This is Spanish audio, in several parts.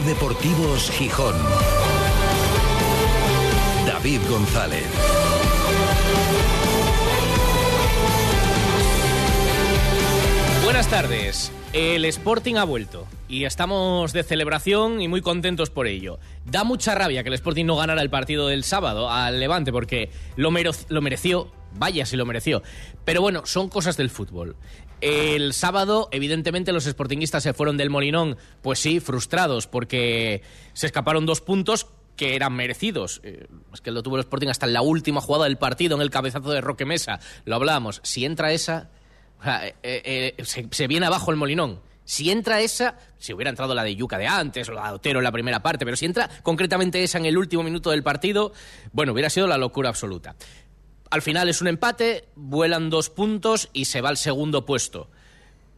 Deportivos Gijón. David González. Buenas tardes. El Sporting ha vuelto y estamos de celebración y muy contentos por ello. Da mucha rabia que el Sporting no ganara el partido del sábado al Levante porque lo mereció, vaya si lo mereció. Pero bueno, son cosas del fútbol. El sábado, evidentemente, los sportinguistas se fueron del Molinón, pues sí, frustrados porque se escaparon dos puntos que eran merecidos. Eh, es que lo tuvo el Sporting hasta en la última jugada del partido, en el cabezazo de Roque Mesa. Lo hablábamos. Si entra esa, eh, eh, se, viene abajo el molinón. Si entra esa, si hubiera entrado la de Yuca de antes o la de Otero en la primera parte, pero si entra concretamente esa en el último minuto del partido, bueno, hubiera sido la locura absoluta. Al final es un empate, vuelan dos puntos y se va al segundo puesto.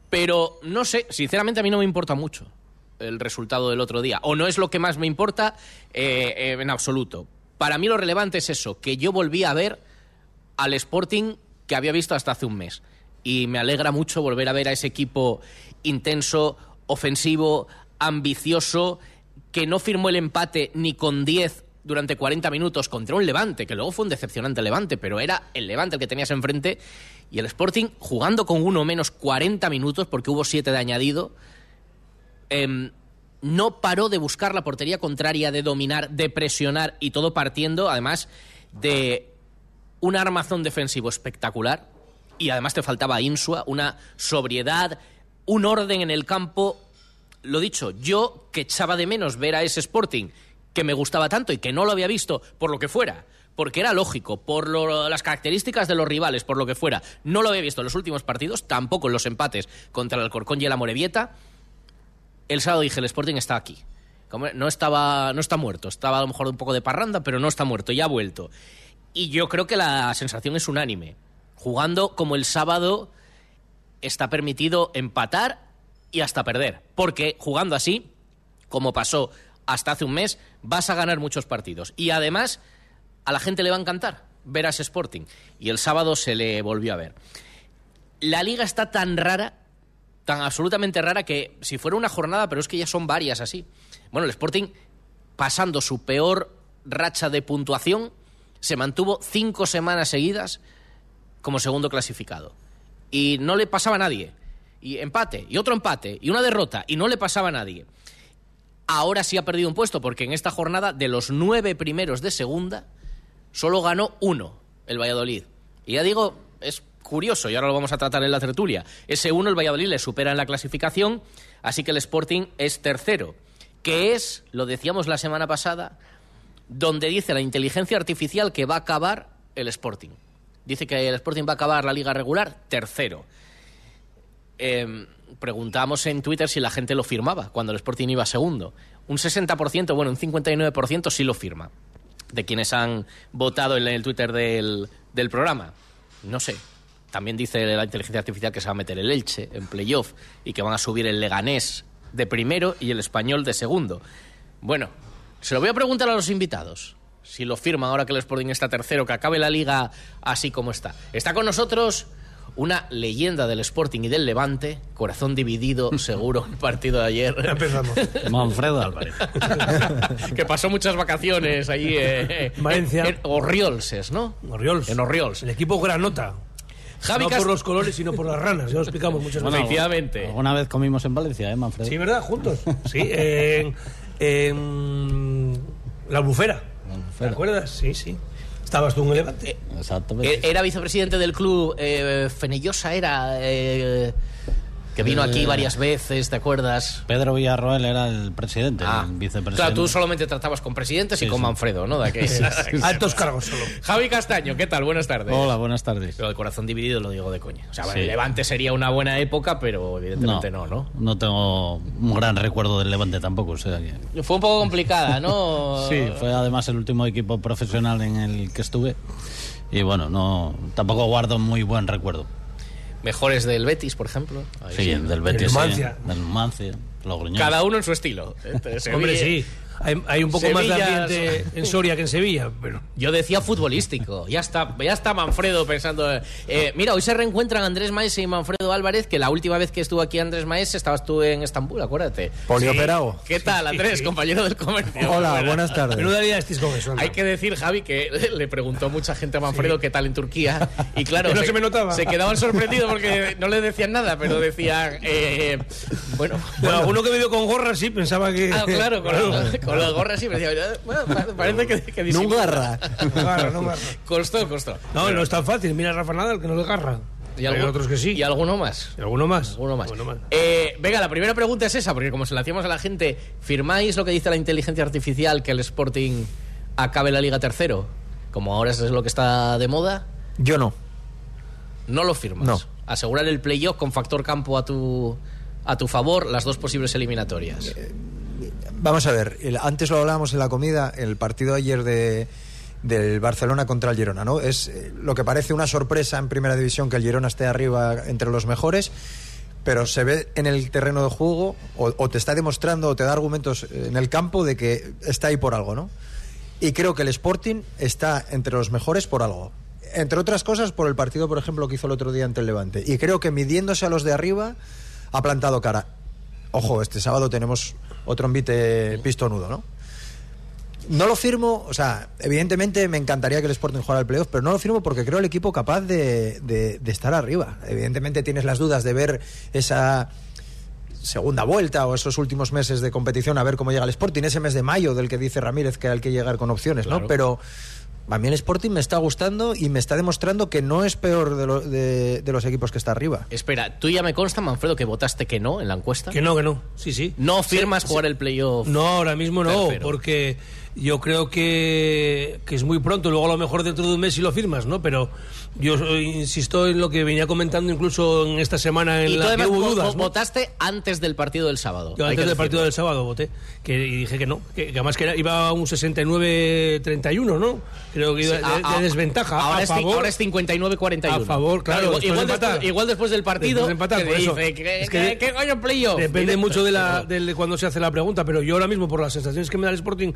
Pero no sé, sinceramente a mí no me importa mucho el resultado del otro día. O no es lo que más me importa eh, en absoluto. Para mí lo relevante es eso, que yo volví a ver al Sporting que había visto hasta hace un mes y me alegra mucho volver a ver a ese equipo intenso, ofensivo, ambicioso, que no firmó el empate ni con 10 durante 40 minutos contra un Levante, que luego fue un decepcionante Levante, pero era el Levante el que tenías enfrente, y el Sporting jugando con uno menos 40 minutos, porque hubo 7 de añadido, em, no paró de buscar la portería contraria, de dominar, de presionar, y todo partiendo, además, de un armazón defensivo espectacular, y además te faltaba Insua, una sobriedad, un orden en el campo. Lo dicho, yo que echaba de menos ver a ese Sporting que me gustaba tanto y que no lo había visto por lo que fuera, porque era lógico, por las características de los rivales, por lo que fuera, no lo había visto en los últimos partidos, tampoco en los empates contra el Alcorcón y el Amorebieta. El sábado dije, el Sporting está aquí. No estaba, no está muerto, estaba a lo mejor un poco de parranda, pero no está muerto, ya ha vuelto. Y yo creo que la sensación es unánime jugando como el sábado está permitido empatar y hasta perder. Porque jugando así, como pasó hasta hace un mes, vas a ganar muchos partidos. Y además, a la gente le va a encantar ver a Sporting. Y el sábado se le volvió a ver. La liga está tan rara, tan absolutamente rara, que si fuera una jornada, pero es que ya son varias así. Bueno, el Sporting, pasando su peor racha de puntuación, se mantuvo cinco semanas seguidas como segundo clasificado. Y no le pasaba a nadie. Y empate, y otro empate, y una derrota, y no le pasaba a nadie. Ahora sí ha perdido un puesto, porque en esta jornada, de los nueve primeros de segunda, solo ganó uno, el Valladolid. Y ya digo, es curioso, y ahora lo vamos a tratar en la tertulia. Ese uno, el Valladolid, le supera en la clasificación, así que el Sporting es tercero, que es, lo decíamos la semana pasada, donde dice la inteligencia artificial que va a acabar el Sporting dice que el Sporting va a acabar la liga regular tercero. Eh, preguntamos en Twitter si la gente lo firmaba cuando el Sporting iba segundo. Un 60%, bueno, un 59% sí lo firma, de quienes han votado en el Twitter del, del programa. No sé. También dice la inteligencia artificial que se va a meter el Elche en playoff y que van a subir el Leganés de primero y el Español de segundo. Bueno, se lo voy a preguntar a los invitados si lo firman ahora que el Sporting está tercero, que acabe la liga así como está. Está con nosotros una leyenda del Sporting y del Levante, corazón dividido, seguro, el partido de ayer. empezamos. Manfredo Álvarez. que pasó muchas vacaciones allí en Valencia. En Orriolses, ¿no? Orriols. En Orriols. El equipo granota. Javi no por los colores, sino por las ranas. Ya lo explicamos muchas veces. Efectivamente. Alguna vez comimos en Valencia, ¿eh, Manfredo? Sí, ¿verdad? Juntos. Sí, en, en la bufera. ¿Te acuerdas? Sí, sí. Estabas tú en el Levante. Exactamente. Eh, era vicepresidente del club, eh, Fenellosa era... Eh, que vino aquí eh, varias veces, ¿te acuerdas? Pedro Villarroel era el presidente, ah, el vicepresidente. Claro, tú solamente tratabas con presidentes y con Manfredo, ¿no? De Altos cargos solo. Javi Castaño, ¿qué tal? Buenas tardes. Hola, buenas tardes. Pero el corazón dividido lo digo de coña. O sea, el Levante sería una buena época, pero evidentemente no, ¿no? No, tengo un gran recuerdo del Levante tampoco, o sea Fue un poco complicada, ¿no? sí, fue además el último equipo profesional en el que estuve y bueno, no tampoco guardo muy buen recuerdo mejores del Betis, por ejemplo. sí, del Betis. Del Numancia. Del Numancia. Cada uno en su estilo. Hombre, sí. Hay, hay un poco más de Sevilla- ambiente en Soria que en Sevilla, pero Yo decía futbolístico. Ya está, ya está Manfredo pensando. eh, mira, hoy se reencuentran Andrés Maese y Manfredo Álvarez, que la última vez que estuvo aquí Andrés Maese estabas tú en Estambul, acuérdate. Polioperado. ¿Qué tal, Andrés, compañero del comercio? Hola, Buenas. buenas tardes. menuda día estés con eso. anda. Hay que decir, Javi, que le preguntó mucha gente a Manfredo qué tal en Turquía. Y claro, no se me notaba. se quedaban sorprendidos porque no le decían nada, pero decían, eh, bueno, Bueno, alguno que vio con gorra sí pensaba que. Ah, claro, con, la- con las gorras sí, me decía, bueno, parece que, que No garra. No agarra, no. Costó, costó. No, no es tan fácil. Mira a Rafa Nadal que no le agarra. Y Hay algún- otros que sí. Y alguno más. ¿Y alguno más. Alguno más. Alguno más. Eh, venga, la primera pregunta es esa, porque como se la hacíamos a la gente, ¿firmáis lo que dice la inteligencia artificial que el Sporting acabe la Liga tercero? Como ahora eso es lo que está de moda, Yo no. no lo firmas. No. Asegurar el playoff con factor campo a tu, a tu favor, las dos posibles eliminatorias. Vamos a ver, antes lo hablábamos en la comida, el partido ayer de del Barcelona contra el Girona, ¿no? Es eh, lo que parece una sorpresa en primera división que el Girona esté arriba entre los mejores, pero se ve en el terreno de juego o, o te está demostrando o te da argumentos en el campo de que está ahí por algo, ¿no? Y creo que el Sporting está entre los mejores por algo. Entre otras cosas, por el partido, por ejemplo, que hizo el otro día ante el Levante. Y creo que midiéndose a los de arriba, ha plantado cara. Ojo, este sábado tenemos otro envite pistonudo, ¿no? No lo firmo, o sea, evidentemente me encantaría que el Sporting jugara el playoff, pero no lo firmo porque creo el equipo capaz de, de- de estar arriba. Evidentemente tienes las dudas de ver esa segunda vuelta o esos últimos meses de competición a ver cómo llega el Sporting, ese mes de mayo del que dice Ramírez que hay que llegar con opciones, Claro. ¿no? Pero a mí el Sporting me está gustando y me está demostrando que no es peor de, lo- de- de los equipos que está arriba. Espera, tú ya me consta, Manfredo, que votaste que no en la encuesta. Que no, que no. Sí, sí. No firmas jugar el playoff. No, ahora mismo no, Tercero. porque yo creo que, que es muy pronto. Luego a lo mejor dentro de un mes sí lo firmas, ¿no? Pero yo eh, insisto en lo que venía comentando incluso en esta semana en Y la que hubo dudas. ¿no? votaste antes del partido del sábado. Yo antes del partido del sábado voté que, y dije que no, que, que además que era- iba a un 69-31, ¿no? Creo que iba Sí, de, a- de a- desventaja. Ahora, a es, favor, ahora es 59-41. A favor, claro, igual, después igual de después, empatar. igual después del partido. Después de empatar, que por eso. dice, ¿qué, Es que qué- de- coño playoff? Depende mucho de, la, Claro. de cuando se hace la pregunta, pero yo ahora mismo, por las sensaciones que me da el Sporting,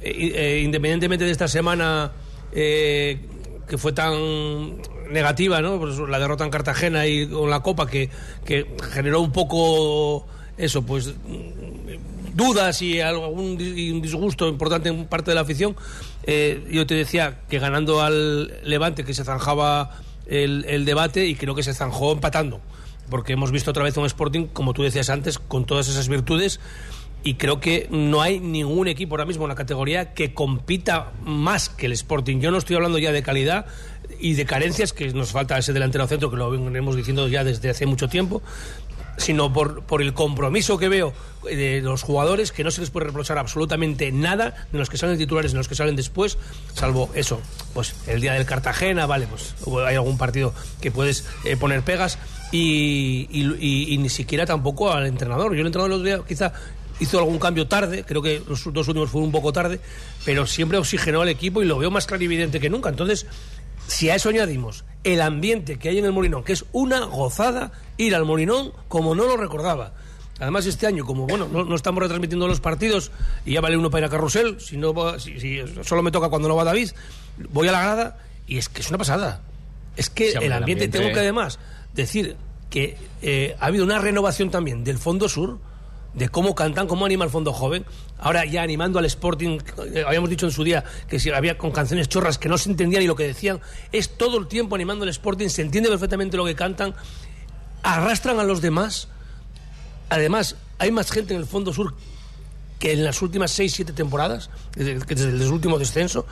eh, eh, independientemente de esta semana eh, que fue tan negativa, ¿no? Pues la derrota en Cartagena y con la Copa, que, que generó un poco eso, pues dudas y algún y un disgusto importante en parte de la afición. Eh, yo te decía que ganando al Levante, que se zanjaba el, el debate y creo que se zanjó empatando porque hemos visto otra vez un Sporting, como tú decías antes, con todas esas virtudes. Y creo que no hay ningún equipo ahora mismo en la categoría que compita más que el Sporting. Yo no estoy hablando ya de calidad y de carencias, que nos falta ese delantero centro, que lo venimos diciendo ya desde hace mucho tiempo, sino por, por el compromiso que veo de los jugadores, que no se les puede reprochar absolutamente nada de los que salen titulares, de los que salen después, salvo eso, pues el día del Cartagena, vale, pues hay algún partido que puedes eh, poner pegas y- y ni siquiera tampoco al entrenador. Yo el entrenador el otro día quizá hizo algún cambio tarde, creo que los dos últimos fueron un poco tarde, pero siempre oxigenó al equipo y lo veo más clarividente que nunca. Entonces, si a eso añadimos el ambiente que hay en el Molinón, que es una gozada ir al Molinón como no lo recordaba. Además, este año, como bueno, no, no estamos retransmitiendo los partidos y ya vale uno para ir a Carrusel, si, no va- si, si solo me toca cuando no va David, voy a la grada y es que es una pasada. Es que el ambiente- tengo que además decir que eh, ha habido una renovación también del Fondo Sur, de cómo cantan, cómo anima el Fondo Joven. Ahora ya animando al Sporting, eh, habíamos dicho en su día que si había con canciones chorras que no se entendían y lo que decían, es todo el tiempo animando al Sporting, se entiende perfectamente lo que cantan, arrastran a los demás. Además, hay más gente en el Fondo Sur que en las últimas 6-7 temporadas, desde, desde el último descenso,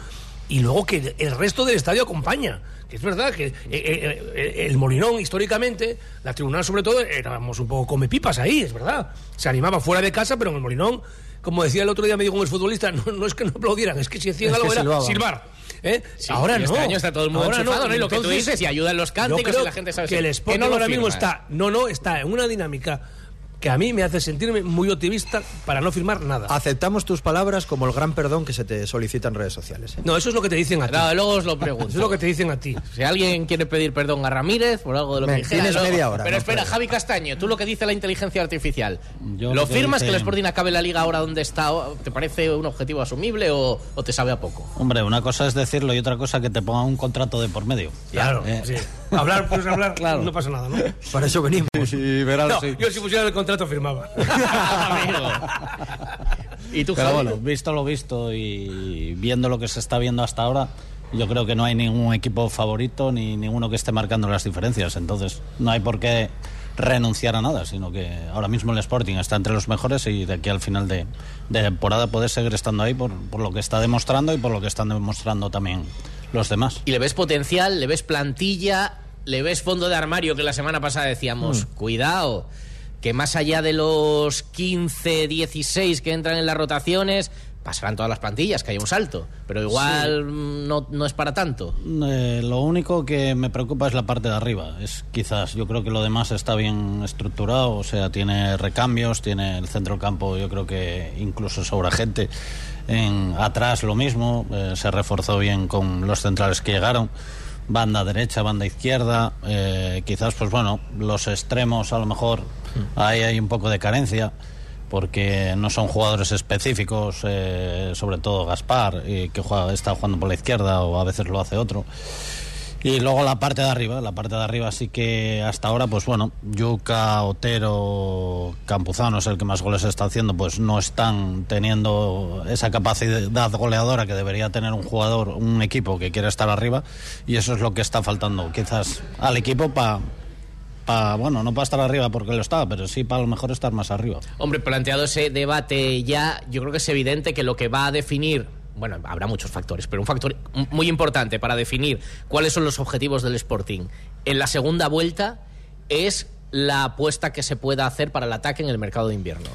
y luego que el resto del estadio acompaña. Que es verdad que eh, eh, eh, el Molinón, históricamente, la tribunal sobre todo, éramos un poco come pipas ahí, es verdad. Se animaba fuera de casa, pero en el Molinón, como decía el otro día, me dijo un futbolista, no, no es que no aplaudieran, es que si hacían Es algo era silbaban. silbar. ¿eh? Sí, ahora no. Este año está todo el mundo Ahora ¿no? Y lo que tú dices, y ayudan los cánticos y la gente sabe que el Sporting no ahora mismo está, no, no, está en una dinámica que a mí me hace sentirme muy optimista para no firmar nada. Aceptamos tus palabras como el gran perdón que se te solicita en redes sociales. ¿eh? No, eso es lo que te dicen a ti. No, luego os lo pregunto. Eso es lo que te dicen a ti. Si alguien quiere pedir perdón a Ramírez por algo de lo que Ven, dijera, tienes luego- media hora, Pero no espera. Javi Castaño, tú lo que dice la inteligencia artificial, Yo ¿lo que firmas que el Sporting acabe la liga ahora donde está? ¿Te parece un objetivo asumible o, o te sabe a poco? Hombre, una cosa es decirlo y otra cosa que te pongan un contrato de por medio. Claro, Eh. sí. Hablar, puedes hablar, Claro. no pasa nada, ¿no? Para eso venimos. Y verás No, yo si pusiera el contrato firmaba. Amigo. ¿Y tú, Pero bueno, visto lo visto y viendo lo que se está viendo hasta ahora, yo creo que no hay ningún equipo favorito ni ninguno que esté marcando las diferencias. Entonces, no hay por qué renunciar a nada, sino que ahora mismo el Sporting está entre los mejores y de aquí al final de, de temporada puede seguir estando ahí por, por lo que está demostrando y por lo que están demostrando también los demás. ¿Y le ves potencial? ¿Le ves plantilla? ¿Le ves fondo de armario que la semana pasada decíamos, Mm. cuidado, que más allá de los 15, 16 que entran en las rotaciones, pasarán todas las plantillas, que haya un salto, pero igual no, no es para tanto. Eh, lo único que me preocupa es la parte de arriba. Es quizás, yo creo que lo demás está bien estructurado, o sea, tiene recambios, tiene el centro campo, yo creo que incluso sobra gente. En atrás lo mismo, eh, se reforzó bien con los centrales que llegaron. Banda derecha, banda izquierda, eh, quizás pues bueno, los extremos a lo mejor ahí hay un poco de carencia porque no son jugadores específicos, eh, sobre todo Gaspar, y que juega, está jugando por la izquierda o a veces lo hace otro. Y luego la parte de arriba, la parte de arriba sí que hasta ahora, pues bueno, Yuca, Otero, Campuzano es el que más goles está haciendo, pues no están teniendo esa capacidad goleadora que debería tener un jugador, un equipo que quiere estar arriba, y eso es lo que está faltando quizás al equipo para, bueno, no para estar arriba porque lo estaba, pero sí para a lo mejor estar más arriba. Hombre, planteado ese debate ya, yo creo que es evidente que lo que va a definir, bueno, habrá muchos factores, pero un factor muy importante para definir cuáles son los objetivos del Sporting en la segunda vuelta es la apuesta que se pueda hacer para el ataque en el mercado de invierno.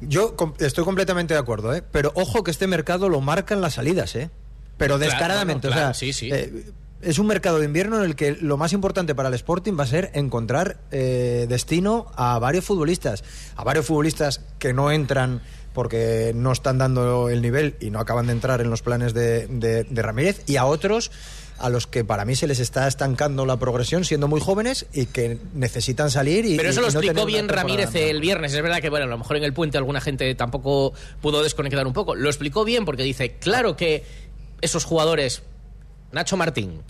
Yo estoy completamente de acuerdo, ¿eh? pero ojo que este mercado lo marcan las salidas, ¿eh? pero descaradamente. no, no, claro, o sea, sí, sí. eh, es un mercado de invierno en el que lo más importante para el Sporting va a ser encontrar eh, destino a varios futbolistas, a varios futbolistas que no entran porque no están dando el nivel y no acaban de entrar en los planes de, de- de Ramírez, y a otros a los que para mí se les está estancando la progresión siendo muy jóvenes y que necesitan salir y Pero eso y- lo no explicó bien Ramírez el viernes. Es verdad que, bueno, a lo mejor en el puente alguna gente tampoco pudo desconectar un poco. Lo explicó bien porque dice, claro que esos jugadores, Nacho Martín,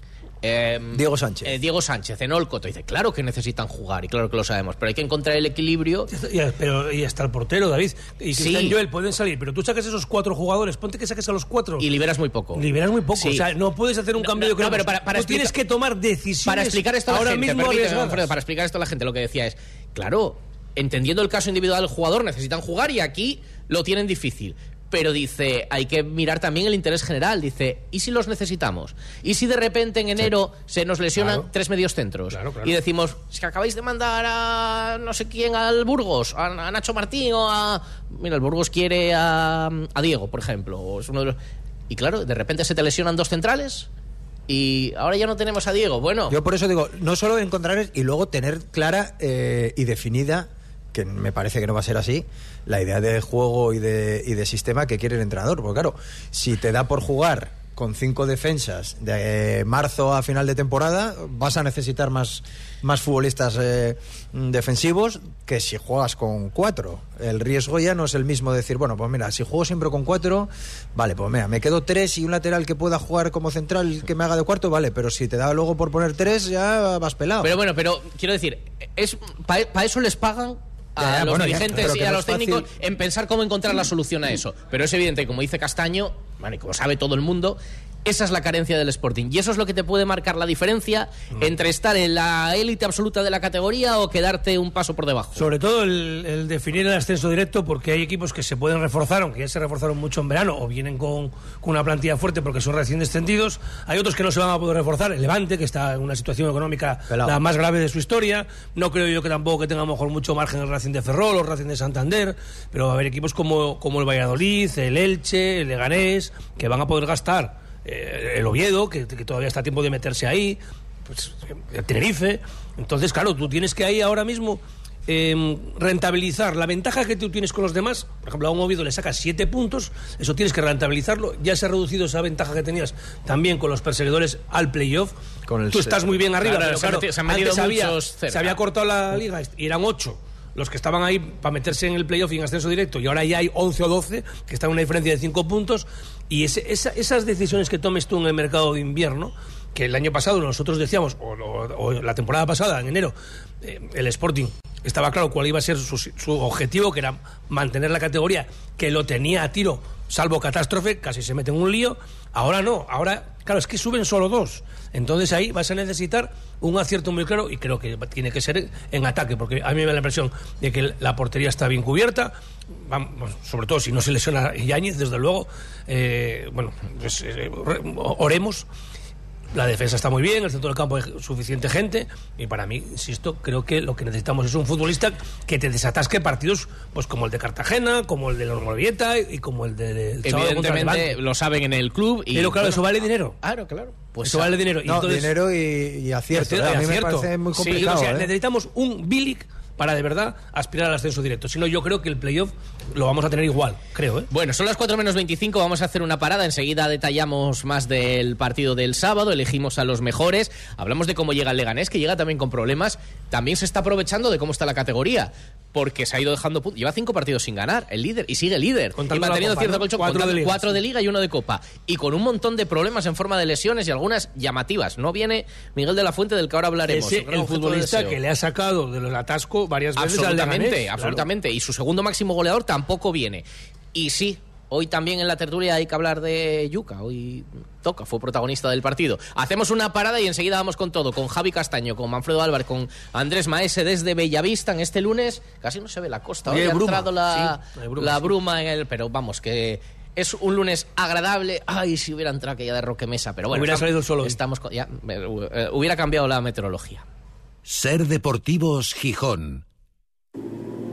eh, Diego Sánchez. eh, Diego Sánchez, en Olcoto, dice, claro que necesitan jugar y claro que lo sabemos, pero hay que encontrar el equilibrio. Y, pero y hasta el portero, David. Y Sí. Cristian Joel pueden salir, pero tú sacas esos cuatro jugadores, ponte que saques a los cuatro. Y liberas muy poco. Liberas muy poco. Sí. O sea, no puedes hacer un No, cambio no, de no, pero para- para Tú tienes explicar- que tomar decisiones Para explicar esto a la ahora gente, mismo permíteme, para explicar esto a la gente, lo que decía es, claro, entendiendo el caso individual del jugador, necesitan jugar y aquí lo tienen difícil. Pero dice, hay que mirar también el interés general. Dice, ¿y si los necesitamos? ¿Y si de repente en enero se nos lesionan Claro. tres medios centros? Claro, claro. Y decimos, es que acabáis de mandar a no sé quién al Burgos, a, a Nacho Martín o a... Mira, el Burgos quiere a, a Diego, por ejemplo. o es uno de los- Y claro, de repente se te lesionan dos centrales y ahora ya no tenemos a Diego. Bueno, Yo por eso digo, no solo encontrar y luego tener clara eh, y definida, que me parece que no va a ser así, la idea de juego y de, y de sistema que quiere el entrenador. Porque claro, si te da por jugar con cinco defensas de marzo a final de temporada, vas a necesitar más, más futbolistas eh, defensivos que si juegas con cuatro. El riesgo ya no es el mismo de decir, bueno, pues mira, si juego siempre con cuatro, vale, pues mira, me quedo tres y un lateral que pueda jugar como central que me haga de cuarto, vale, pero si te da luego por poner tres, ya vas pelado. Pero bueno, pero quiero decir, es para eso les pagan a Ya, los bueno, dirigentes y a los fácil. técnicos en pensar cómo encontrar la solución a eso. Pero es evidente, como dice Castaño, bueno, y como sabe todo el mundo, esa es la carencia del Sporting. Y eso es lo que te puede marcar la diferencia Mm. entre estar en la élite absoluta de la categoría o quedarte un paso por debajo. Sobre todo el, el definir el ascenso directo, porque hay equipos que se pueden reforzar, aunque ya se reforzaron mucho en verano, o vienen con, con una plantilla fuerte porque son recién descendidos. Hay otros que no se van a poder reforzar. El Levante, que está en una situación económica Pelao. la más grave de su historia. No creo yo que tampoco que tenga a lo mejor mucho margen el Racing de Ferrol o el Racing de Santander, pero va a haber equipos como, como el Valladolid, el Elche, el Leganés, que van a poder gastar. Eh, el Oviedo, que, que todavía está a tiempo de meterse ahí, pues, el Tenerife. Entonces, claro, tú tienes que ahí ahora mismo em, rentabilizar la ventaja que tú tienes con los demás. Por ejemplo, a un Oviedo le sacas siete puntos, eso tienes que rentabilizarlo. Ya se ha reducido esa ventaja que tenías también con los perseguidores al playoff. Con el tú estás muy bien arriba, Claro, pero claro, se han metido antes había- se había cortado la liga y eran ocho los que estaban ahí para meterse en el playoff y en ascenso directo, y ahora ya hay 11 o 12 que están en una diferencia de 5 puntos. Y ese- esa- esas decisiones que tomes tú en el mercado de invierno, que el año pasado nosotros decíamos, o, la temporada pasada, en enero, eh, el Sporting estaba claro cuál iba a ser su, su objetivo, que era mantener la categoría, que lo tenía a tiro, salvo catástrofe, casi se mete en un lío. Ahora no, ahora, claro, es que suben solo dos. Entonces ahí vas a necesitar un acierto muy claro y creo que tiene que ser en ataque, porque a mí me da la impresión de que la portería está bien cubierta, vamos, sobre todo si no se lesiona Yáñez, desde luego, eh, bueno, pues, eh, re- oremos. La defensa está muy bien, el centro del campo hay suficiente gente y para mí, insisto, creo que lo que necesitamos es un futbolista que te desatasque partidos pues como el de Cartagena, como el de la y como el de, el Evidentemente lo saben en el club. Y, Pero claro, bueno, eso vale dinero. Claro, claro. Pues eso vale dinero. Y entonces- dinero y, y acierto. Acierto, ¿eh? A mí acierto. me parece muy Sí, complicado. o sea, ¿eh? necesitamos un Bilic para de verdad aspirar al ascenso directo. Si no, yo creo que el playoff lo vamos a tener igual, creo. ¿eh? Bueno, son las 4 menos 25, vamos a hacer una parada, enseguida detallamos más del partido del sábado, elegimos a los mejores, hablamos de cómo llega el Leganés, que llega también con problemas, también se está aprovechando de cómo está la categoría, porque se ha ido dejando puntos, lleva cinco partidos sin ganar, el líder, y sigue líder, Contando y manteniendo cierto ¿no? colchón, Cuatro de liga, cuatro sí. de liga y uno de copa, y con un montón de problemas en forma de lesiones y algunas llamativas. No viene Miguel de la Fuente, del que ahora hablaremos. Ese, el futbolista que le ha sacado del atasco varias veces al Absolutamente, claro. absolutamente. Y su segundo máximo goleador tampoco viene. Y sí, hoy también en la tertulia hay que hablar de Yuca. Hoy toca, fue protagonista del partido. Hacemos una parada y enseguida vamos con todo. Con Javi Castaño, con Manfredo Álvarez, con Andrés Maese desde Bellavista en este lunes. Casi no se ve la costa. Hoy ha bruma, entrado la, sí, bruma, la sí. bruma en el... Pero vamos, que... Es un lunes agradable. Ay, si hubiera entrado aquella de Roque Mesa. Pero bueno, Hubiera estamos- salido el sol hoy. Estamos con- ya, eh, hubiera cambiado la meteorología. Ser Deportivos Gijón.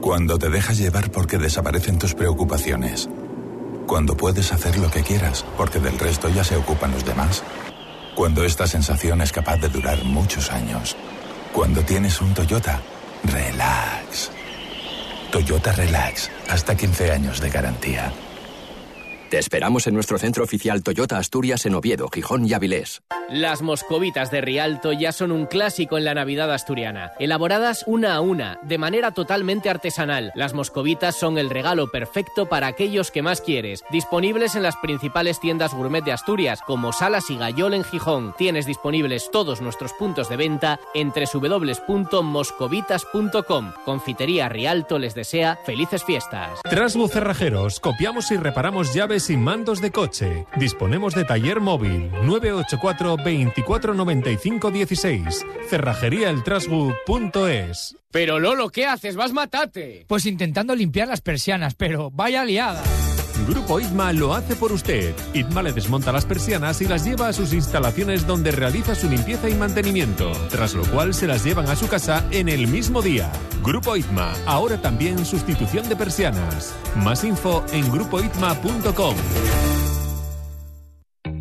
Cuando te dejas llevar porque desaparecen tus preocupaciones. Cuando puedes hacer lo que quieras porque del resto ya se ocupan los demás. Cuando esta sensación es capaz de durar muchos años. Cuando tienes un Toyota, relax. Toyota Relax, hasta 15 años de garantía. Te esperamos en nuestro centro oficial Toyota Asturias en Oviedo, Gijón y Avilés. Las moscovitas de Rialto ya son un clásico en la Navidad asturiana, elaboradas una a una, de manera totalmente artesanal. Las moscovitas son el regalo perfecto para aquellos que más quieres, disponibles en las principales tiendas gourmet de Asturias, como Salas y Gallol en Gijón. Tienes disponibles todos nuestros puntos de venta en www.moscovitas.com. Confitería Rialto les desea felices fiestas. Trasbu Cerrajeros, copiamos y reparamos llaves y mandos de coche. Disponemos de taller móvil 984 24 95 16. Cerrajeríaeltrasbu.es. Pero Lolo, ¿qué haces? Vas matate. Pues intentando limpiar las persianas, pero vaya liada. Grupo ITMA lo hace por usted. ITMA le desmonta las persianas y las lleva a sus instalaciones donde realiza su limpieza y mantenimiento, tras lo cual se las llevan a su casa en el mismo día. Grupo ITMA, ahora también sustitución de persianas. Más info en grupoitma.com.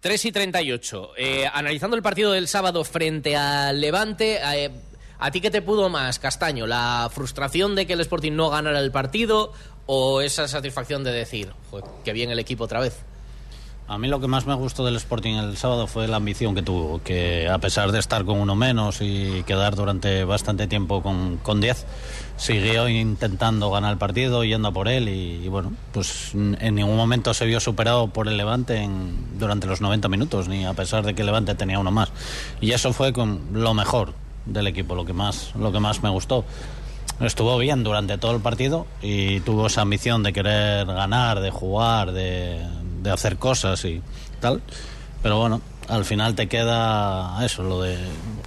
3 y 38. Eh, analizando el partido del sábado frente al Levante, eh, ¿a ti qué te pudo más, Castaño? ¿La frustración de que el Sporting no ganara el partido o esa satisfacción de decir, "Joder, que bien el equipo otra vez? A mí lo que más me gustó del Sporting el sábado fue la ambición que tuvo, que a pesar de estar con uno menos y quedar durante bastante tiempo con, con 10, siguió intentando ganar el partido, yendo por él y, bueno, pues en ningún momento se vio superado por el Levante durante los 90 minutos, ni a pesar de que Levante tenía uno más. Y eso fue con lo mejor del equipo, lo que más, lo que más me gustó. Estuvo bien durante todo el partido y tuvo esa ambición de querer ganar, de jugar, de, de hacer cosas y tal. Pero bueno, al final te queda eso, lo de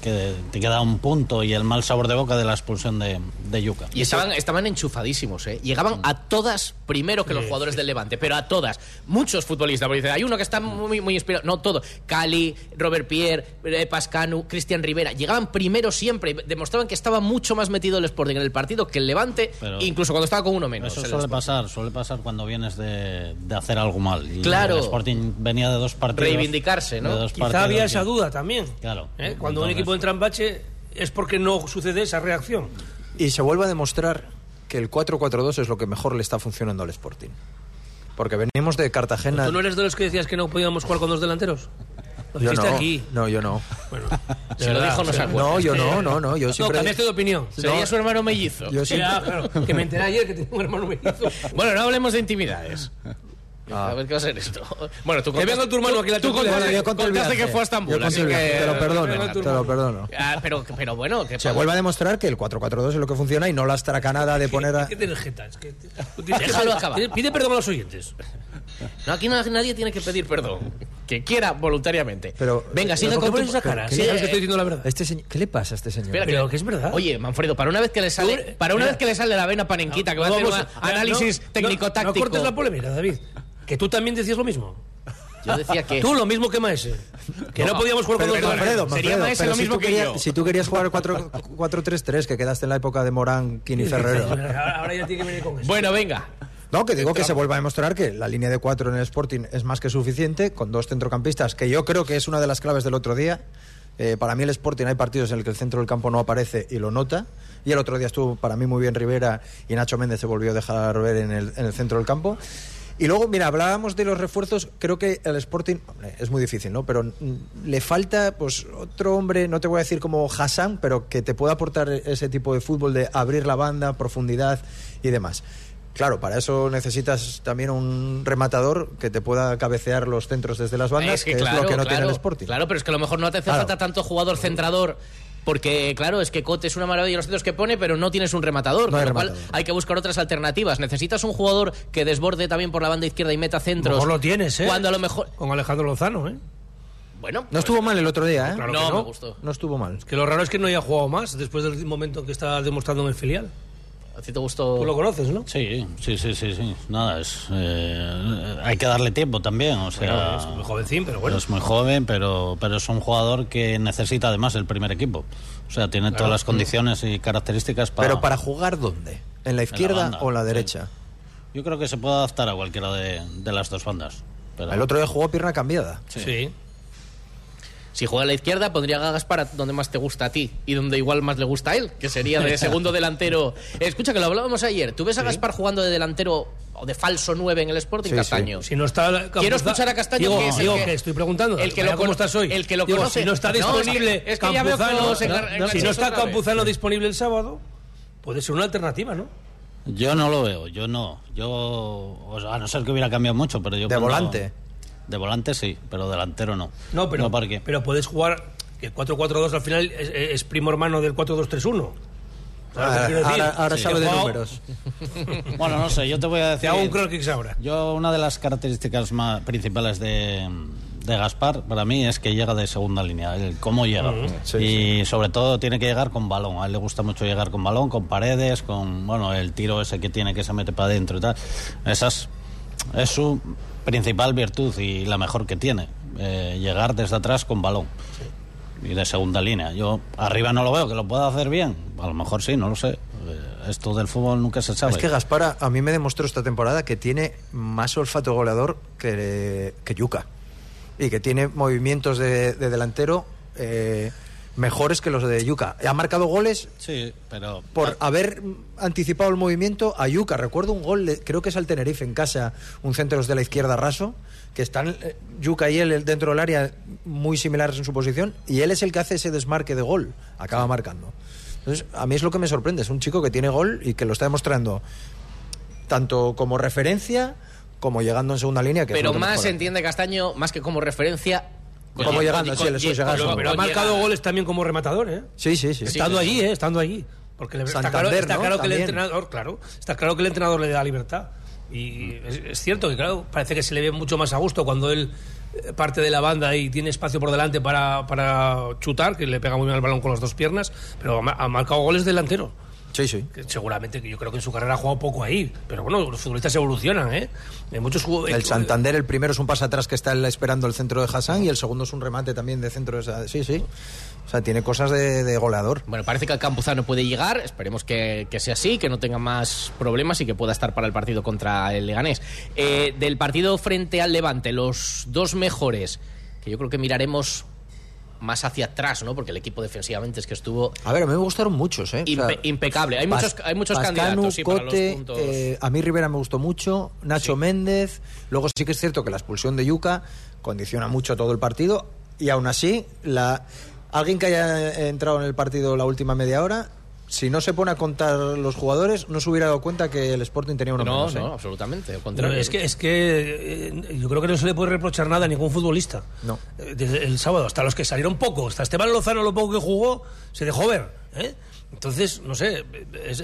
que te queda un punto y el mal sabor de boca de la expulsión de, de Yuca. Y estaban, estaban enchufadísimos, ¿eh? Llegaban a todas primero que los jugadores del Levante, pero a todas. Muchos futbolistas, porque dice, hay uno que está muy, muy inspirado. No, todo. Cali, Robert Pierre, eh, Pascanu, Cristian Rivera. Llegaban primero siempre. y Demostraban que estaba mucho más metido el Sporting en el partido que el Levante, Pero- incluso cuando estaba con uno menos. Eso el suele pasar, suele pasar cuando vienes de, de hacer algo mal. Y Claro. el Sporting venía de dos partidos. Reivindicarse, ¿no? de dos Quizá partidos había esa duda también. Claro. ¿eh? Cuando un equipo entra en bache es porque no sucede esa reacción. Y se vuelve a demostrar que el 4-4-2 es lo que mejor le está funcionando al Sporting. Porque venimos de Cartagena. ¿Tú no eres de los que decías que no podíamos jugar con dos delanteros? Lo Yo dijiste no, aquí. no, yo no. Bueno, Si lo dijo, no se acuerda. No, yo no, no, no. Yo No, siempre. cambiaste de opinión. Sería No. su hermano mellizo. Yo Sí, siempre- ah, claro, que me enteré ayer que tenía un hermano mellizo. Bueno, no hablemos de intimidades. Ah. A ver qué va a ser esto. Bueno, tú Que venga tu hermano aquí a la tú contaste, yo conté contaste que fue a Estambul, Yo así que... Te lo perdono, te lo perdono. Ah, pero, pero bueno, que Se vuelve a demostrar que el 4-4-2 es lo que funciona y no la estracanada de poner a. ¿Qué tienes jeta? Es que tú que- Déjalo acabar. Pide- Pide perdón a los oyentes. No, aquí nadie tiene que pedir perdón. Que quiera voluntariamente. Pero- Venga, sigue ¿Por qué con tu... esa cara? Sí, Si sabes que eh, estoy diciendo la verdad. Este señor- ¿Qué le pasa a este señor? espera, Pero que es verdad. Oye, Manfredo, para una vez que le sale, para una mira. vez que le sale la vena panenquita, que va a hacer un análisis no, no, técnico-táctico. No cortes la polémica, David. Que tú también decías lo mismo. Yo decía que... Tú lo mismo que Maese. Que no, podíamos jugar con Manfredo. Sería Maese pero lo si mismo tú que querías- yo. Si tú querías jugar 4 4-3-3, que quedaste en la época de Morán, Kini Ferrero. Ahora, ahora ya tiene que venir con eso. Bueno, venga. No, que digo que se vuelva a demostrar que la línea de 4 en el Sporting es más que suficiente, con dos centrocampistas, que yo creo que es una de las claves del otro día. Eh, para mí el Sporting hay partidos en el que el centro del campo no aparece y lo nota. Y el otro día estuvo para mí muy bien Rivera y Nacho Méndez se volvió a dejar ver en el, en el centro del campo. Y luego, mira, hablábamos de los refuerzos. Creo que el Sporting hombre, es muy difícil, ¿no? Pero mm, le falta, pues, otro hombre, no te voy a decir como Hassan, pero que te pueda aportar ese tipo de fútbol de abrir la banda, profundidad y demás. Claro, para eso necesitas también un rematador que te pueda cabecear los centros desde las bandas, que, es lo que no tiene el Sporting. Claro, pero es que a lo mejor no te hace Claro. falta tanto jugador centrador. Porque, claro, es que Cote es una maravilla los centros que pone, pero no tienes un rematador. No con hay lo cual rematador. hay que buscar otras alternativas. Necesitas un jugador que desborde también por la banda izquierda y meta centros. mejor lo tienes, ¿eh? Cuando a lo mejor. Con Alejandro Lozano, ¿eh? Bueno, No estuvo mal el otro día, ¿eh? Claro no, que no. me gustó. No estuvo mal. Que lo raro es que no haya jugado más después del momento que está demostrando en el filial. A ti te gustó. Tú lo conoces, ¿no? Sí, sí, sí, sí, sí. Nada, es, eh, hay que darle tiempo también, o sea... Bueno, es muy jovencín, pero bueno. Es muy joven, pero, pero es un jugador que necesita además el primer equipo. O sea, tiene todas las condiciones y características para... Pero para jugar, ¿dónde? ¿En la izquierda banda, o en la sí. derecha? Yo creo que se puede adaptar a cualquiera de, de las dos bandas. Pero- El otro día jugó pierna cambiada. Sí. Si juega a la izquierda, pondría a Gaspar a donde más te gusta a ti y donde igual más le gusta a él, que sería de segundo delantero. Escucha, que lo hablábamos ayer. ¿Tú ves a Gaspar jugando de delantero o de falso 9 en el Sporting Sí, Castaño? Si no está Quiero escuchar a Castaño, Digo, que es el digo que- que, estoy preguntando. el que lo cómo estás hoy. el que lo Digo, conoce. Si no está No, es que- disponible Campuzano, si no está. Campuzano disponible el sábado, puede ser una alternativa, ¿no? Yo no lo veo, yo no. Yo, o sea, a no ser que hubiera cambiado mucho, pero yo... ¿De cuando- volante? De volante sí, pero delantero no. No, pero, porque... pero puedes jugar. Que el 4-4-2 al final es, es primo hermano del 4-2-3-1. ¿Sabes lo que Ahora, quiero decir? ahora- ahora Sí. sabe de números. Bueno, no sé, yo te voy a Te decir... hago un croquis ahora. Yo, una de las características más principales de, de Gaspar, para mí, es que llega de segunda línea, el cómo llega. Sí, y sobre todo tiene que llegar con balón. A él le gusta mucho llegar con balón, con paredes, con bueno el tiro ese que tiene que se mete para adentro y tal. Esas es su principal virtud y la mejor que tiene. eh, llegar desde atrás con balón. Y de segunda línea. Yo arriba no lo veo, que lo pueda hacer bien. A lo mejor sí, no lo sé. Eh, Esto del fútbol nunca se sabe. Es que Gaspar a- mí me demostró esta temporada que tiene más olfato goleador que, que Yuca. Y que tiene movimientos de, de delantero eh, mejores que los de Yuca. Ha marcado goles Sí, pero... por haber anticipado el movimiento a Yuca. Recuerdo un gol, de- creo que es al Tenerife en casa, un centro de la izquierda raso, que están eh, Yuca y él dentro del área muy similares en su posición, y él es el que hace ese desmarque de gol, acaba marcando. Entonces, a mí es lo que me sorprende, es un chico que tiene gol y que lo está demostrando tanto como referencia como llegando en segunda línea. Que Pero más mejora. entiende Castaño, más que como referencia. Con- Como llegando, sí, el- con- llegando. Pero ha marcado goles también como rematador, ¿eh? Sí, sí, sí. Estando allí, ¿eh? Estando allí. Porque le, está claro, está ¿no? claro que el entrenador, claro, está claro que el entrenador le da libertad. Y es, es cierto que, claro, parece que se le ve mucho más a gusto cuando él eh, parte de la banda y tiene espacio por delante para, para chutar, que le pega muy bien el balón con las dos piernas, pero ha marcado goles delantero. Sí, sí. que seguramente que yo creo que en su carrera ha jugado poco ahí. Pero bueno, los futbolistas evolucionan, ¿eh? Hay muchos El eh, Santander, el primero es un pase atrás que está esperando el centro de Hassan y el segundo es un remate también de centro. de Sí, sí. O sea, tiene cosas de, de goleador. Bueno, parece que el Campuzano puede llegar, esperemos que, que sea así, que no tenga más problemas y que pueda estar para el partido contra el Leganés. Eh, del partido frente al Levante, los dos mejores, que yo creo que miraremos más hacia atrás, ¿no? Porque el equipo defensivamente es que estuvo A ver, a mí me gustaron muchos, ¿eh? O sea, impe- impecable. Hay muchos, hay muchos Pascanu, candidatos sí, para Cote, los puntos. eh, a mí Rivera me gustó mucho, Nacho Méndez, luego sí que es cierto que la expulsión de Yuca condiciona mucho todo el partido y aún así la alguien que haya entrado en el partido la última media hora, si no se pone a contar los jugadores, no se hubiera dado cuenta que el Sporting tenía uno no, menos. no, ¿eh? absolutamente. Pero contrario. es que, es que eh, yo creo que no se le puede reprochar nada a ningún futbolista. No. Eh, Desde el sábado, hasta los que salieron poco, hasta Esteban Lozano, lo poco que jugó, se dejó ver. ¿eh? Entonces, no sé, es,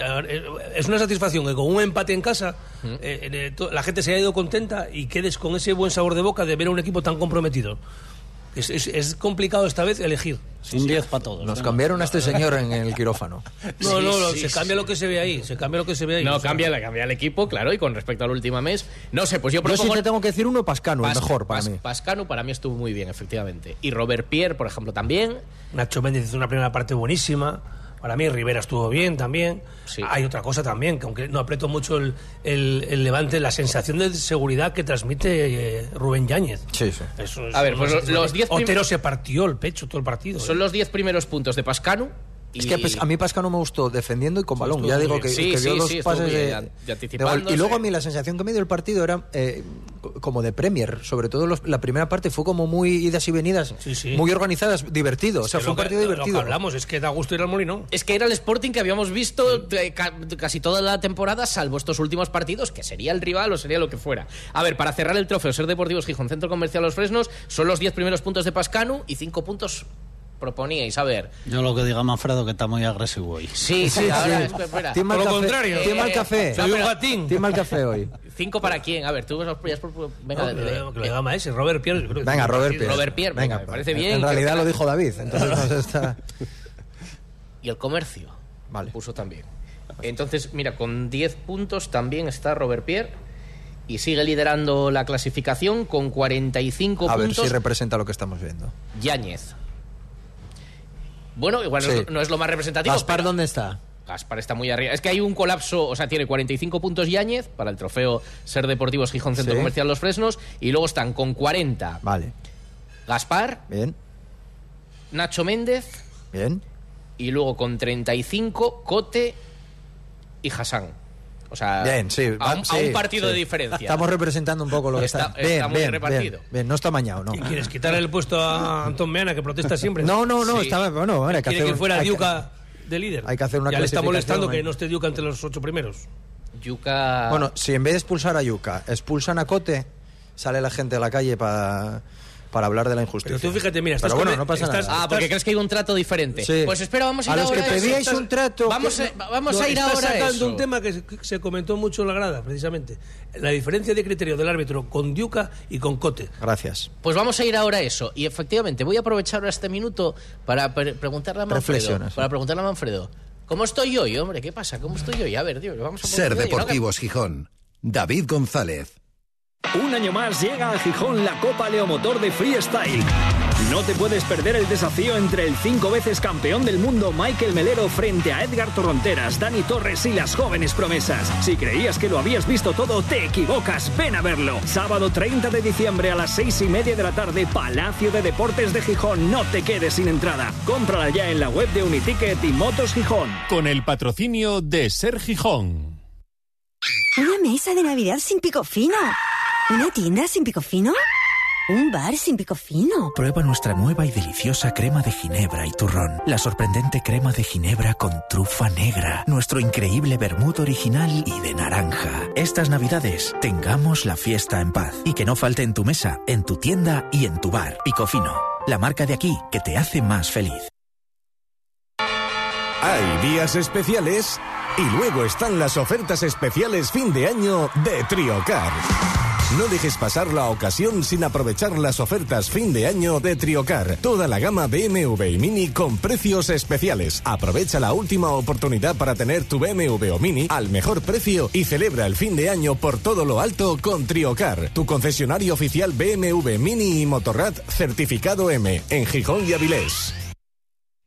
es una satisfacción que con un empate en casa eh, eh, la gente se haya ido contenta y quedes con ese buen sabor de boca de ver a un equipo tan comprometido. Es, es- es complicado esta vez elegir. Sin 10 para todos. Nos cambiaron a este señor en el quirófano. No, Sí, no, no, sí, se sí. cambia lo que se ve ahí, se cambia lo que se ve ahí. No, cambia, cambia el equipo, claro, y con respecto al último mes. No sé, pues yo Yo sí propongo... te tengo que decir uno, Pascanu, el Pas- mejor para Pas- mí. Pascanu para mí estuvo muy bien, efectivamente. Y Robert Pierre, por ejemplo, también. Nacho Méndez hizo una primera parte buenísima. Para mí Rivera estuvo bien también. Sí. Hay otra cosa también, que aunque no apretó mucho el, el- el levante, la sensación de seguridad que transmite eh, Rubén Yáñez. Sí, sí. Eso es A ver, pues los diez prim- Otero se partió el pecho todo el partido. Son ¿eh? los 10 primeros puntos de Pascanu. Es que pues, a mí Pascanu me gustó defendiendo y con balón. Ya digo que, Sí, que sí, dio dos sí, pases de, de gol. Y luego a mí la sensación que me dio el partido era eh, como de Premier. Sobre todo los- la primera parte fue como muy idas y venidas, Sí, sí. muy organizadas, divertido. O sea, fue un que- partido lo que divertido. hablamos, es que da gusto ir al molino. Es que era el Sporting que habíamos visto de ca- casi toda la temporada, salvo estos últimos partidos, que sería el rival o sería lo que fuera. A ver, para cerrar el trofeo, Ser Deportivos Gijón, Centro Comercial Los Fresnos, son los 10 primeros puntos de Pascanu y 5 puntos proponíais. A ver. Yo lo que diga Manfredo que está muy agresivo hoy. Sí, sí, ahora espera. Tiene mal Por lo café. contrario. Tiene mal Eh, café. Soy un gatín. Tiene mal café hoy. ¿Cinco para quién? A ver, tú vas por... Venga, No, de- que, de- lo- que Robert Pierre. creo Venga, Robert. Pierre. Robert Pierre, venga, me parece bien. En realidad lo dijo David, entonces está... Y el comercio. Vale. Puso también. Entonces, mira, con 10 puntos también está Robert Pierre y sigue liderando la clasificación con 45 A ver puntos si representa lo que estamos viendo. Yáñez. Bueno, igual no, es, no es lo más representativo. Gaspar, pero ¿dónde está? Gaspar está muy arriba. Es que hay un colapso, o sea, tiene 45 puntos Yáñez para el trofeo Ser Deportivos Gijón Centro Sí. Comercial Los Fresnos y luego están con 40 Vale. Gaspar, Bien, Nacho Méndez bien. y luego con 35 Cote y Hassan. O sea, Bien, sí. a, un, a partido sí. de diferencia. Estamos representando un poco lo que Está- está. está Bien, muy bien, repartido. Bien, bien. no está mañado, no. ¿Qué ¿Quieres quitarle el puesto a Antón Meana, que protesta siempre? No, no, no, Sí. está bueno, hay que hacer que un- fuera hay que- Diuca de líder. hay que hacer una Ya le está molestando que no esté Diuca entre los ocho primeros. Yuca. Bueno, si en vez de expulsar a Yuca, expulsan a Cote, sale la gente a la calle para, para hablar de la injusticia. Pero tú fíjate, mira, estás Pero bueno, con- no pasa estás- nada. ah, porque estás- crees que hay un trato diferente. Sí. Pues espera, vamos a ir A los ahora que a eso. pedíais un trato, Vamos, a, vamos No, a ir estás ahora a sacando eso. un tema que se, que se comentó mucho en la grada, precisamente. La diferencia de criterio del árbitro con Diuca y con Cote. Gracias. Pues vamos a ir ahora a eso. Y efectivamente, voy a aprovechar ahora este minuto para pre- preguntarle a Manfredo. Reflexionas, Para preguntarle a Manfredo. ¿Cómo estoy hoy, hombre? ¿Qué pasa? ¿Cómo estoy hoy? A ver, tío, vamos a Ser hoy, ¿no? Deportivos Gijón. David González. Un año más llega a Gijón la Copa Leomotor de Freestyle. No te puedes perder el desafío entre el cinco veces campeón del mundo Michael Melero frente a Edgar Torronteras, Dani Torres y las jóvenes promesas. Si creías que lo habías visto todo, te equivocas. Ven a verlo. Sábado 30 de diciembre a las seis y media de la tarde, Palacio de Deportes de Gijón. No te quedes sin entrada. Cómprala ya en la web de Uniticket y Motos Gijón. Con el patrocinio de Ser Gijón. Una mesa de Navidad sin pico fino. ¿Una tienda sin pico fino? ¿Un bar sin pico fino? Prueba nuestra nueva y deliciosa crema de ginebra y turrón. La sorprendente crema de ginebra con trufa negra. Nuestro increíble vermut original y de naranja. Estas navidades, tengamos la fiesta en paz. Y que no falte en tu mesa, en tu tienda y en tu bar. Pico fino. La marca de aquí que te hace más feliz. Hay días especiales y luego están las ofertas especiales fin de año de Triocar. No dejes pasar la ocasión sin aprovechar las ofertas fin de año de Triocar. Toda la gama BMW y Mini con precios especiales. Aprovecha la última oportunidad para tener tu BMW o Mini al mejor precio y celebra el fin de año por todo lo alto con Triocar, tu concesionario oficial BMW Mini y Motorrad certificado M en Gijón y Avilés.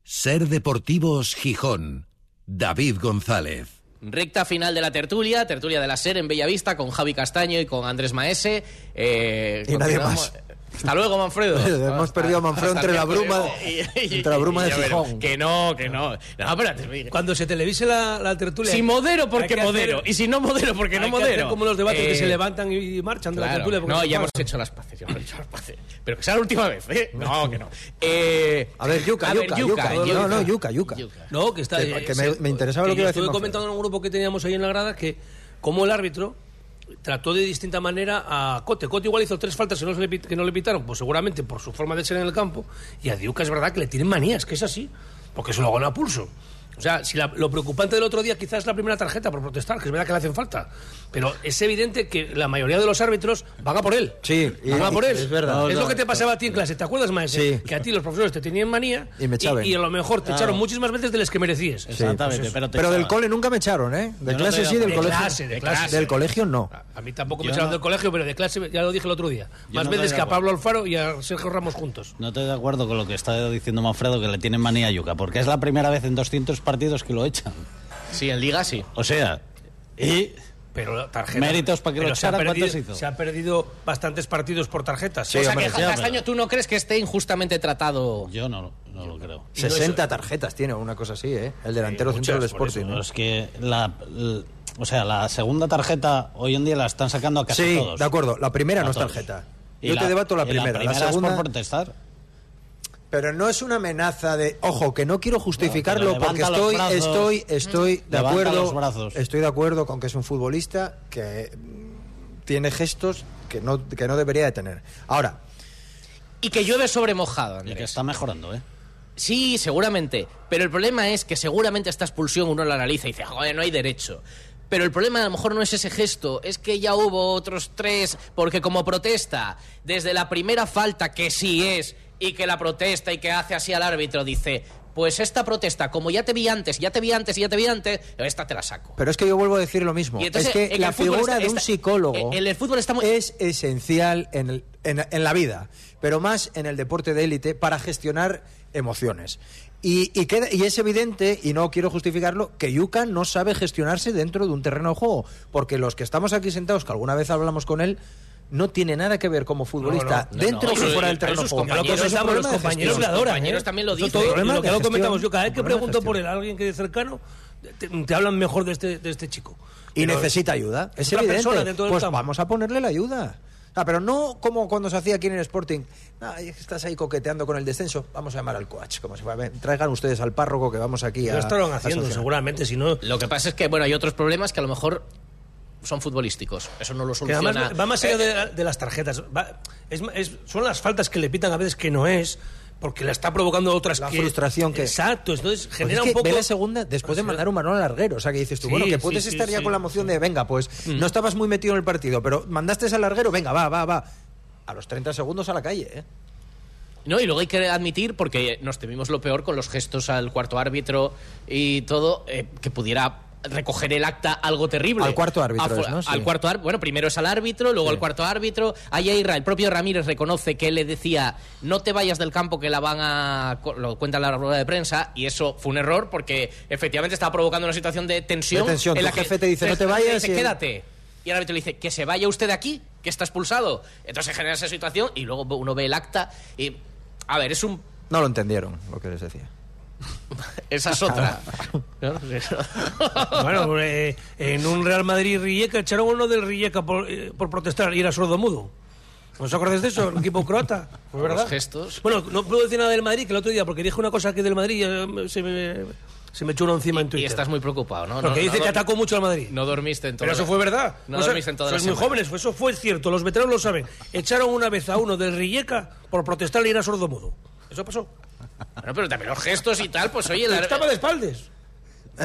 Ser Deportivos Gijón. David González. Recta final de la tertulia, tertulia de la SER en Bellavista con Javi Castaño y con Andrés Maese. Eh, Y nadie más. Hasta luego, Manfredo. Hemos perdido a Manfredo entre la bruma, Y- y- entre la bruma y- de. Gijón. Que no, que no. No, espérate. Cuando se televise la, la tertulia. Si modero, porque hacer- modero. Y si no modero, porque no hay que hacer modero. como los debates que Eh, se levantan y marchan de la tertulia. No, ya hemos hecho las paces. ya hemos hecho las paces. Pero que sea la última vez, ¿eh? No, que no. Eh, A ver, yuca, a ver, yuca, yuca. No, no, yuca, yuca. No, que está. Que- eh, que me- interesaba lo que iba a decir Estuve comentando en un grupo que teníamos ahí en la grada que, como el árbitro trató de distinta manera a Cote. Cote igual hizo tres faltas que no, se le, que no le pitaron, pues seguramente por su forma de ser en el campo. Y a Diuca es verdad que le tienen manías, que es así, porque se lo gana a pulso. O sea, si la- lo preocupante del otro día quizás es la primera tarjeta por protestar, que es verdad que le hacen falta. Pero es evidente que la mayoría de los árbitros van a por él. Sí, y- van a por él. es verdad. Es No, lo que te no. pasaba a ti en clase. ¿Te acuerdas, más? Sí. Que a ti los profesores te tenían manía Y me echaban. y, a lo mejor te Claro. echaron muchísimas veces de las que merecías. Sí, Exactamente, pues pero te Pero del cole nunca me echaron, ¿eh? De clase sí, del de colegio. clase, de clase. Del colegio no. A mí tampoco Yo me echaron no- del colegio, pero de clase ya lo dije el otro día. Más no veces que a Pablo Alfaro y a Sergio Ramos juntos. No estoy de acuerdo con lo que está diciendo Manfredo, que le tienen manía a Yuca, porque es la primera vez en 200 partidos que lo echan. Sí, en Liga sí. O sea, y Pero tarjetas. Méritos para que pero lo se ha echara, ¿cuántos perdido- hizo? Se ha perdido bastantes partidos por tarjetas. Sí, o sea hombre, que sí, Castaño, ¿tú no crees que esté injustamente tratado? yo no, no lo creo. 60 tarjetas tiene, una cosa así, ¿eh? El delantero centro del muchas, por Sporting. Pero ¿eh? es que la, l- o sea, la segunda tarjeta hoy en día la están sacando a casi Sí, todos. de acuerdo. La primera A no es todos. tarjeta. Y Yo te debato la primera. La, primera es segunda. por protestar. Pero no es una amenaza de. Ojo, que no quiero justificarlo No, porque estoy, brazos. estoy, estoy de Levanta acuerdo. los brazos. Estoy de acuerdo con que es un futbolista que mm, tiene gestos que no, que no debería de tener. Ahora, Y que llueve sobre mojado, Y que está mejorando, ¿eh? Sí, seguramente. Pero el problema es que seguramente esta expulsión uno la analiza y dice, joder, no hay derecho. Pero el problema a lo mejor no es ese gesto, es que ya hubo otros tres, porque como protesta, desde la primera falta, que sí es, y que la protesta y que hace así al árbitro, dice, pues esta protesta, como ya te vi antes, ya te vi antes, ya te vi antes, esta te la saco. pero es que yo vuelvo a decir lo mismo. Entonces, es que la el figura está- de un está- psicólogo en el fútbol está muy- es esencial en, el- en- en la vida, pero más en el deporte de élite para gestionar emociones. Y, y, queda- y es evidente, y no quiero justificarlo, que Yuka no sabe gestionarse dentro de un terreno de juego, porque los que estamos aquí sentados, que alguna vez hablamos con él, no tiene nada que ver como futbolista, No, no, dentro no. y fuera del terreno de sus. Ya lo compañeros- comentamos, Es los de compañeros gestión. le adoran. compañeros ¿eh? también lo dicen. todo- lo que de lo comentamos yo, cada vez que de pregunto por él a alguien que de cercano, te, te hablan mejor de este, de este chico. y Pero- necesita ayuda. Es evidente. persona dentro del Pues campo. vamos a ponerle la ayuda. Ah, pero no como cuando se hacía aquí en el Sporting. Ah, es estás ahí coqueteando con el descenso. Vamos a llamar al coach. Como se. Ven, Traigan ustedes al párroco que vamos aquí a. Lo estarán a haciendo, solucionar. seguramente, si no... Lo que pasa es que, bueno, hay otros problemas que a lo mejor son futbolísticos. Eso no lo soluciona. además va más allá Eh, de, de las tarjetas. Va- es- es- son las faltas que le pitan a veces que no es, porque le está provocando otras La que... frustración que- Exacto, entonces Pues genera es que un poco... ve la segunda después de mandar un balón al larguero. O sea, que dices tú, Sí, bueno, que puedes sí, estar ya sí, con la emoción de, venga, pues no estabas muy metido en el partido, pero mandaste al larguero, venga, va, va, va. A los 30 segundos a la calle, ¿eh? No, y luego hay que admitir, porque nos temimos lo peor con los gestos al cuarto árbitro y todo, eh, que pudiera recoger el acta algo terrible. Al cuarto árbitro ¿no? Sí. Al cuarto. Bueno, primero es al árbitro, luego Sí. al cuarto árbitro. Ahí el propio Ramírez reconoce que él le decía, no te vayas del campo que la van a... Lo cuenta en la rueda de prensa, y eso fue un error porque efectivamente estaba provocando una situación de tensión. De tensión. en Tu la que jefe te dice, "No te vayas", dice, y quédate. Y el árbitro le dice, que se vaya usted de aquí, que está expulsado. Entonces se genera esa situación y luego uno ve el acta y... A ver, es un No lo entendieron lo que les decía. esa es otra. Bueno, eh, en un Real Madrid Rijeka echaron uno del Rijeka por, eh, por protestar y era sordomudo. ¿No os acordáis de eso? El equipo croata. ¿Es verdad? Los gestos. Bueno, no puedo decir nada del Madrid que el otro día, porque dije una cosa aquí del Madrid y eh, se me, se me echó uno encima en Y Twitter. estás muy preocupado, ¿no? Porque No- dice no que atacó mucho al Madrid. No dormiste en todo. Pero eso fue verdad. No dormiste en toda la sois muy jóvenes, eso fue cierto. Los veteranos lo saben. Echaron una vez a uno del Rijeka por protestar y era sordomudo. Eso pasó. Bueno, pero también los gestos y tal, pues oye... La- estaba de espaldas.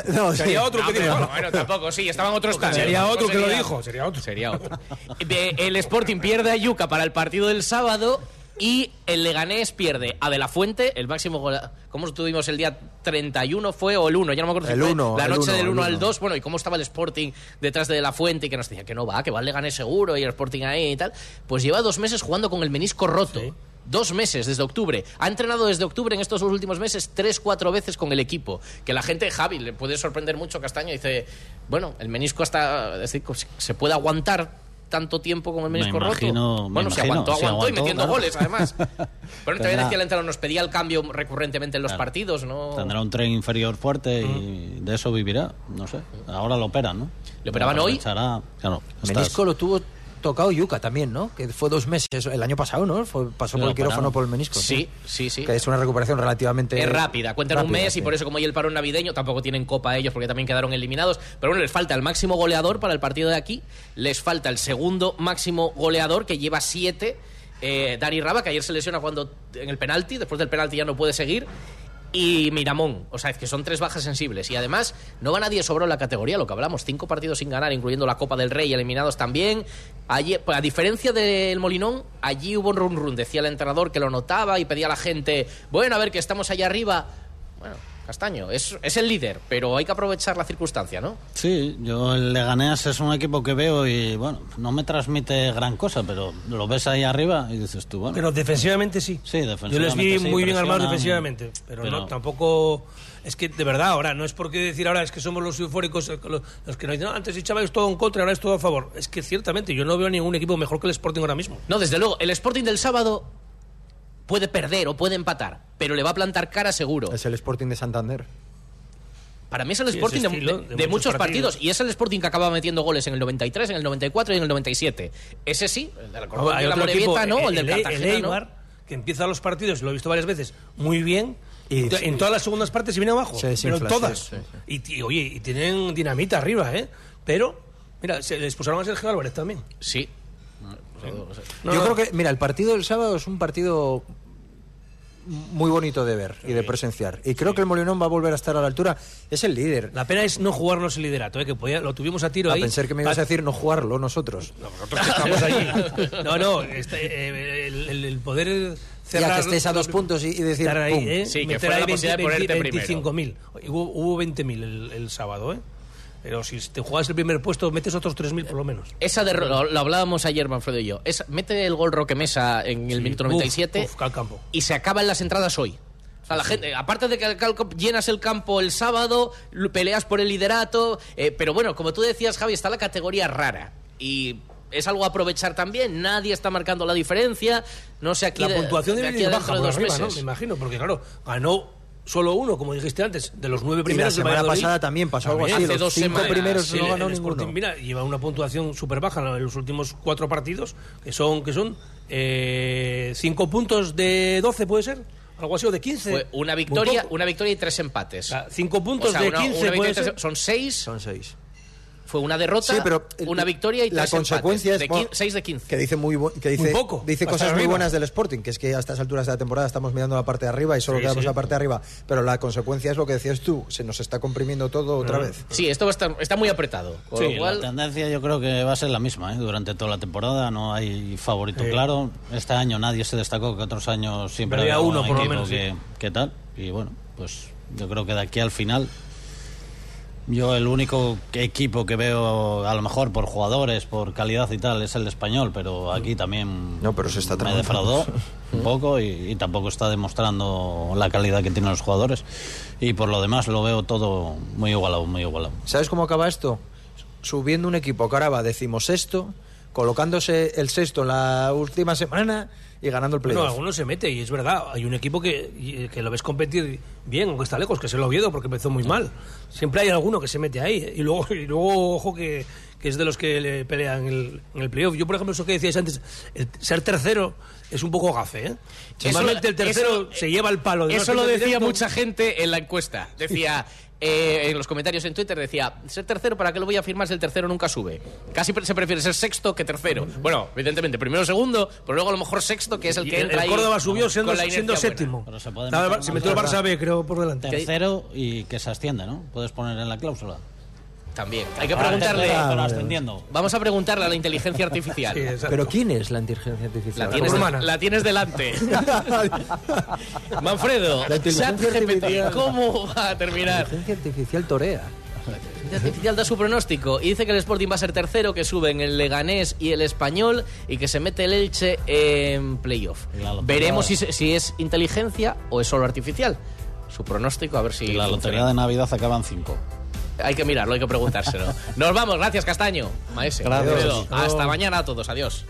No, Sería sí. otro No, que pero dijo. bueno, bueno, tampoco, sí, estaban otros tantos. Sería Tampoco otro que lo dijo, sería otro. Sería otro. Eh, El Sporting pierde a Yuca para el partido del sábado y el Leganés pierde a De La Fuente, el máximo goleador. ¿Cómo estuvimos el día 31 fue o el 1? Ya no me acuerdo si El fue uno, la el noche uno, del el 1 al uno. 2. Bueno, y cómo estaba el Sporting detrás de De La Fuente y que nos decía que no va, que va el Leganés seguro y el Sporting ahí y tal. Pues lleva dos meses jugando con el menisco roto. Dos meses desde octubre. Ha entrenado desde octubre en estos últimos meses tres, cuatro veces con el equipo. Que la gente, Javi, le puede sorprender mucho Castaño. Dice, bueno, el menisco hasta. Se puede aguantar tanto tiempo con el Me menisco imagino- roto. me Bueno, se imagino, aguantó, se aguantó y aguantó, metiendo claro. goles, además. Pero también Tendrá- decía el entrenador, nos pedía el cambio recurrentemente en los Claro. partidos, ¿no? Tendrá un tren inferior fuerte y de eso vivirá. No sé. Ahora lo operan, ¿no? ¿Le operaban hoy? Claro. estás- Menisco lo tuvo tocado Yuca también, ¿no? Que fue dos meses el año pasado, ¿no? Fue, pasó Sí, por el quirófano por el menisco. Sí, sí, sí. Que es una recuperación relativamente Es rápida, cuentan un mes sí. y por eso como hay el parón navideño, tampoco tienen copa ellos porque también quedaron eliminados. Pero bueno, les falta el máximo goleador para el partido de aquí, les falta el segundo máximo goleador que lleva siete, eh, Dani Raba, que ayer se lesiona cuando en el penalti, después del penalti ya no puede seguir. Y Miramón, o sea, es que son tres bajas sensibles. Y además, no va nadie sobró en la categoría, lo que hablamos, cinco partidos sin ganar, incluyendo la Copa del Rey, eliminados también. Allí, pues, a diferencia del Molinón, allí hubo un run run, decía el entrenador que lo notaba y pedía a la gente, bueno, a ver que estamos allá arriba. Bueno, Castaño, es, es el líder, pero hay que aprovechar la circunstancia, ¿no? Sí, yo el Leganés es un equipo que veo y, bueno, no me transmite gran cosa, pero lo ves ahí arriba y dices tú, bueno. Pero defensivamente sí. Sí, Yo defensivamente. les vi sí, muy bien armados defensivamente, pero, pero- no tampoco es que de verdad ahora no es porque decir ahora es que somos los eufóricos los, los que nos dicen "No, antes echabais todo en contra y ahora es todo a favor. Es que ciertamente yo no veo ningún equipo mejor que el Sporting ahora mismo. No, desde luego, el Sporting del sábado puede perder o puede empatar, pero le va a plantar cara seguro. Es el Sporting de Santander. Para mí es el Sí, Sporting de, estilo, de- de de muchos muchos partidos. partidos. Y es el Sporting que acaba metiendo goles en el 93, en el 94 y en el 97. Ese sí, el de la, Ahora, el hay de la otro equipo, Morevieta, ¿no? El, del el, el Cartagena, ¿no? Eibar, que empieza los partidos, lo he visto varias veces, muy bien. Y- en todas las segundas partes se viene abajo. Se pero todas. sí, sí, Y, oye, y tienen dinamita arriba, ¿eh? Pero, mira, se les pusieron a Sergio Álvarez también. Sí. No, Yo no. creo que, mira, el partido del sábado es un partido muy bonito de ver y de presenciar. Y creo que el Molinón va a volver a estar a la altura. Es el líder. La pena es no jugarnos el liderato, ¿eh? que podía- lo tuvimos a tiro A ahí. pensar que me ibas a decir no jugarlo nosotros. Nosotros que estamos allí. No, no, este, eh, el, poder cerrar. Ya que estés a dos puntos y, y decir estar ahí, pum. ¿eh? Sí, que Meter fuera ahí la posibilidad de ponerte primero. 25.000. Hubo, hubo 20.000 el, el sábado, ¿eh? Pero si te juegas el primer puesto, metes otros 3.000 por lo menos. Esa de, lo, lo hablábamos ayer, Manfredo y yo. Esa- mete el gol Roque Mesa en el Sí. minuto Uf, 97 uf, al campo. y se acaban las entradas hoy. O sea, la gente, aparte de que calco llenas el campo el sábado, peleas por el liderato, eh, pero bueno, como tú decías, Javi, está la categoría rara y es algo a aprovechar también. Nadie está marcando la diferencia. No sé aquí La de- puntuación de debe aquí baja de por dos arriba. Me imagino, porque claro, ganó solo uno, como dijiste antes, de los nueve Y la primeros. semana pasada también pasó algo así. hace Los dos cinco semanas, primeros no el ganó Sporting, ninguno. mira, lleva una puntuación súper baja en los últimos cuatro partidos, que son, que son eh, cinco puntos de 12, ¿puede ser? Algo así, o de 15. Fue una victoria, una victoria y tres empates. O sea, cinco puntos O sea, de una- 15, una victoria ¿puede y tres- ser? son seis, Son seis. Fue una derrota, Sí, pero el- una victoria y la tres consecuencia empates. es De bueno, quin- seis de 15. Que dice muy que dice, Muy poco, dice cosas muy buenas del Sporting, que es que a estas alturas de la temporada estamos mirando la parte de arriba y solo Sí, quedamos sí. la parte de arriba. Pero la consecuencia es lo que decías tú, se nos está comprimiendo todo otra vez. Sí, esto va a estar- está muy apretado. Con Sí, lo cual, la tendencia yo creo que va a ser la misma ¿eh? durante toda la temporada. No hay favorito Sí. claro. Este año nadie se destacó que otros años siempre Había había uno, un por lo menos, que tal. Y bueno, pues yo creo que de aquí al final. Yo el único equipo que veo, a lo mejor por jugadores, por calidad y tal, es el español, pero aquí también No, pero se está me defraudó un poco y, y tampoco está demostrando la calidad que tienen los jugadores. Y por lo demás lo veo todo muy igualado, muy igualado. ¿Sabes cómo acaba esto? Subiendo un equipo que ahora va decimosexto, colocándose el sexto en la última semana y ganando el Bueno, playoff. alguno se mete y es verdad. Hay un equipo que, que lo ves competir bien, aunque está lejos, que es el Oviedo, porque empezó muy mal. Siempre hay alguno que se mete ahí. Y luego, y luego ojo, que, que es de los que le pelean en el, en el playoff. Yo, por ejemplo, eso que decíais antes, el ser tercero es un poco gafe. ¿eh? Normalmente el tercero eso- se lleva el palo. de Eso lo decía directo. mucha gente en la encuesta. Decía, eh, en los comentarios en Twitter, decía, ser tercero, ¿para qué lo voy a firmar si el tercero nunca sube? Casi se prefiere ser sexto que tercero. Bueno, evidentemente, primero o segundo, pero luego a lo mejor sexto que es el Y que el, entra ahí Córdoba subió con siendo, séptimo. Pero se puede Estaba- meter se una metió el. Barça B, creo, por delante. Tercero y que se asciende, ¿no? Puedes poner en la cláusula. También. Hay que Para preguntarle. Vamos a preguntarle a la inteligencia artificial. Sí. Pero ¿quién es la inteligencia artificial? La tienes, humana. la tienes delante. Manfredo, La inteligencia ChatGPT, artificial. ¿cómo va a La terminar? inteligencia artificial torea. La inteligencia artificial da su pronóstico y dice que el Sporting va a ser tercero, que suben el Leganés y el Español y que se mete el Elche en playoff. La Veremos si, es inteligencia o es solo artificial. Su pronóstico, a ver si. Y la funciona. lotería de Navidad acaban cinco. Hay que mirarlo, hay que preguntárselo. Nos vamos, gracias Castaño. Maese. Gracias. Hasta mañana a todos, adiós.